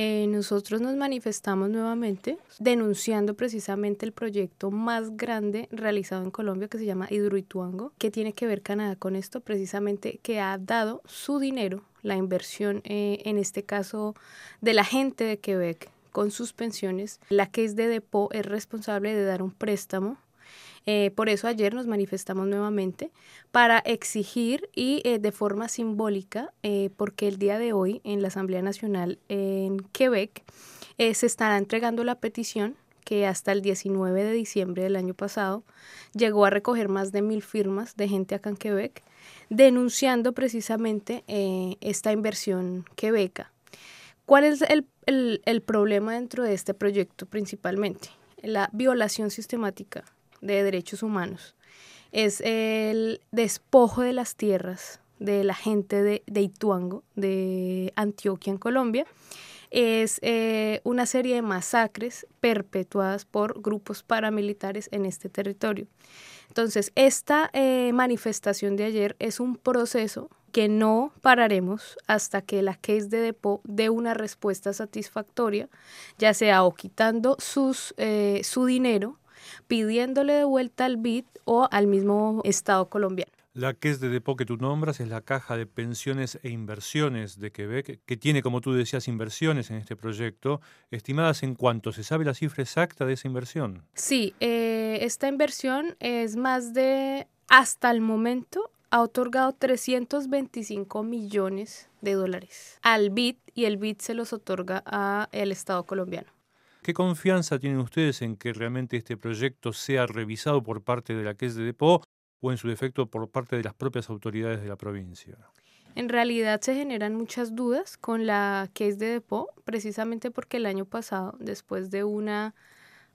Eh, nosotros nos manifestamos nuevamente denunciando precisamente el proyecto más grande realizado en Colombia que se llama Hidroituango, que tiene que ver Canadá con esto, precisamente que ha dado su dinero, la inversión eh, en este caso de la gente de Quebec con sus pensiones. La que es de Depot es responsable de dar un préstamo eh, por eso ayer nos manifestamos nuevamente para exigir y eh, de forma simbólica, eh, porque el día de hoy en la Asamblea Nacional en Quebec se estará entregando la petición que hasta el 19 de diciembre del año pasado llegó a recoger más de mil firmas de gente acá en Quebec, denunciando precisamente esta inversión quebeca. ¿Cuál es el problema dentro de este proyecto principalmente? La violación sistemática de derechos humanos. Es el despojo de las tierras de la gente de, Ituango, de Antioquia en Colombia. Es eh, una serie de masacres perpetuadas por grupos paramilitares en este territorio. Entonces, esta eh, manifestación de ayer es un proceso que no pararemos hasta que la case de Depot dé una respuesta satisfactoria, ya sea o quitando sus, eh, su dinero pidiéndole de vuelta al BID o al mismo Estado colombiano. La Caisse de Depot que tú nombras es la Caja de Pensiones e Inversiones de Quebec, que tiene, como tú decías, inversiones en este proyecto. ¿Estimadas en cuánto? ¿Se sabe la cifra exacta de esa inversión? Sí, eh, esta inversión es más de, hasta el momento, ha otorgado 325 millones de dólares al BID y el BID se los otorga al Estado colombiano. ¿Qué confianza tienen ustedes en que realmente este proyecto sea revisado por parte de la Caisse de Depot o en su defecto por parte de las propias autoridades de la provincia? En realidad se generan muchas dudas con la Caisse de Depot, precisamente porque el año pasado, después de una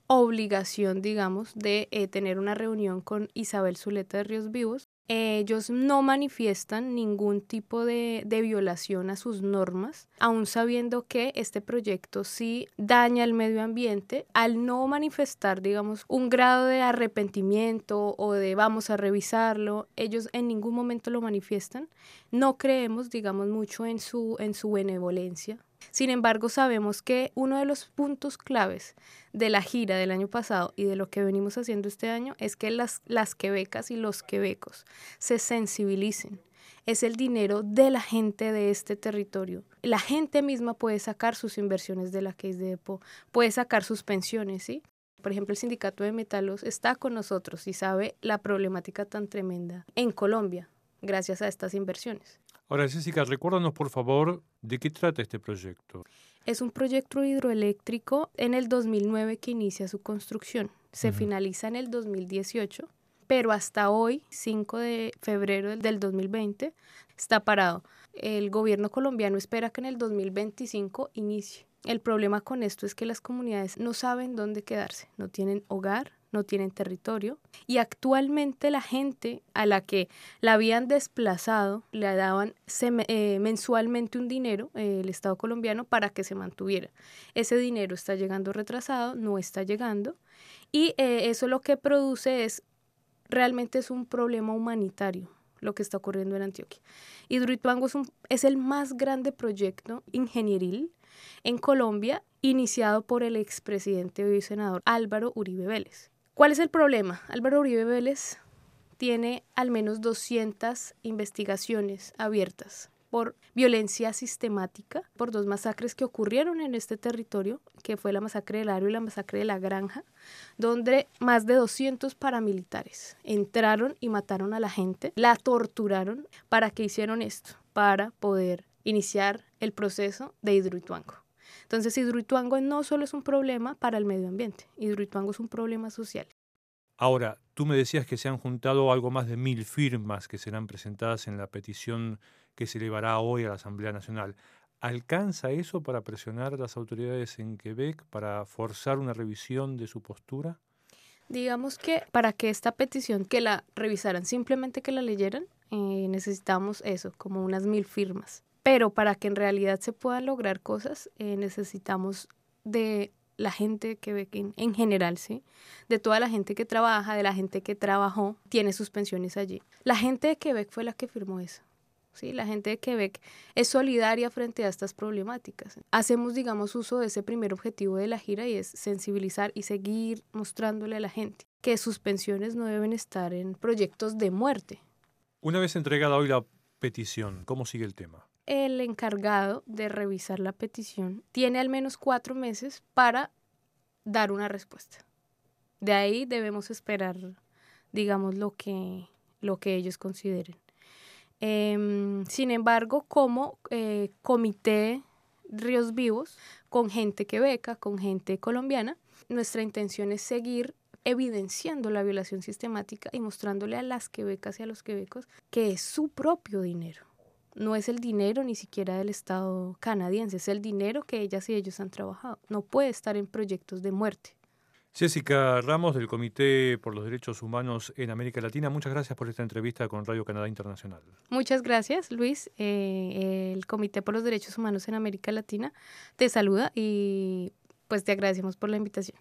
obligación, digamos, de eh, tener una reunión con Isabel Zuleta de Ríos Vivos, ellos no manifiestan ningún tipo de, de, violación a sus normas, aun sabiendo que este proyecto sí daña el medio ambiente, al no manifestar, digamos, un grado de arrepentimiento o de vamos a revisarlo, ellos en ningún momento lo manifiestan. No creemos, digamos, mucho en su, en su benevolencia, sin embargo, sabemos que uno de los puntos claves de la gira del año pasado y de lo que venimos haciendo este año es que las, las quebecas y los quebecos se sensibilicen. Es el dinero de la gente de este territorio. La gente misma puede sacar sus inversiones de la Case de Depot, puede sacar sus pensiones, ¿sí? Por ejemplo, el sindicato de metalos está con nosotros y sabe la problemática tan tremenda en Colombia gracias a estas inversiones. Ahora, Jessica, recuérdanos por favor de qué trata este proyecto. Es un proyecto hidroeléctrico en el 2009 que inicia su construcción. Se finaliza en el 2018, pero hasta hoy, 5 de febrero del 2020, está parado. El gobierno colombiano espera que en el 2025 inicie. El problema con esto es que las comunidades no saben dónde quedarse, no tienen hogar, no tienen territorio y actualmente la gente a la que la habían desplazado le daban eh, mensualmente un dinero, eh, el Estado colombiano, para que se mantuviera. Ese dinero está llegando retrasado, no está llegando y eh, eso lo que produce es, realmente es un problema humanitario lo que está ocurriendo en Antioquia. Hidroituango es, es el más grande proyecto ingenieril en Colombia iniciado por el expresidente y senador Álvaro Uribe Vélez. ¿Cuál es el problema? Álvaro Uribe Vélez tiene al menos 200 investigaciones abiertas por violencia sistemática, por dos masacres que ocurrieron en este territorio, que fue la masacre del Aro y la masacre de la Granja, donde más de 200 paramilitares entraron y mataron a la gente, la torturaron. ¿Para qué hicieron esto? Para poder iniciar el proceso de Hidroituango. Entonces, Hidroituango no solo es un problema para el medio ambiente, Hidroituango es un problema social. Ahora, tú me decías que se han juntado algo más de mil firmas que serán presentadas en la petición que se elevará hoy a la Asamblea Nacional. ¿Alcanza eso para presionar a las autoridades en Quebec para forzar una revisión de su postura? Digamos que para que esta petición que la revisaran, simplemente que la leyeran, eh, necesitamos eso, como unas mil firmas. Pero para que en realidad se puedan lograr cosas, eh, necesitamos de la gente que ve en, en general, ¿sí? De toda la gente que trabaja, de la gente que trabajó, tiene sus pensiones allí. La gente de Quebec fue la que firmó eso. ¿sí? La gente de Quebec es solidaria frente a estas problemáticas. Hacemos, digamos, uso de ese primer objetivo de la gira y es sensibilizar y seguir mostrándole a la gente que sus pensiones no deben estar en proyectos de muerte. Una vez entregada hoy la petición, ¿cómo sigue el tema? El encargado de revisar la petición tiene al menos cuatro meses para dar una respuesta. De ahí debemos esperar, digamos, lo que, lo que ellos consideren. Em, sin embargo, como eh, comité Ríos Vivos, con gente que beca, con gente colombiana, nuestra intención es seguir evidenciando la violación sistemática y mostrándole a las quebecas y a los quebecos que es su propio dinero. No es el dinero ni siquiera del Estado canadiense, es el dinero que ellas y ellos han trabajado. No puede estar en proyectos de muerte. Jessica Ramos del Comité por los Derechos Humanos en América Latina, muchas gracias por esta entrevista con Radio Canadá Internacional. Muchas gracias, Luis. Eh, el Comité por los Derechos Humanos en América Latina te saluda y pues te agradecemos por la invitación.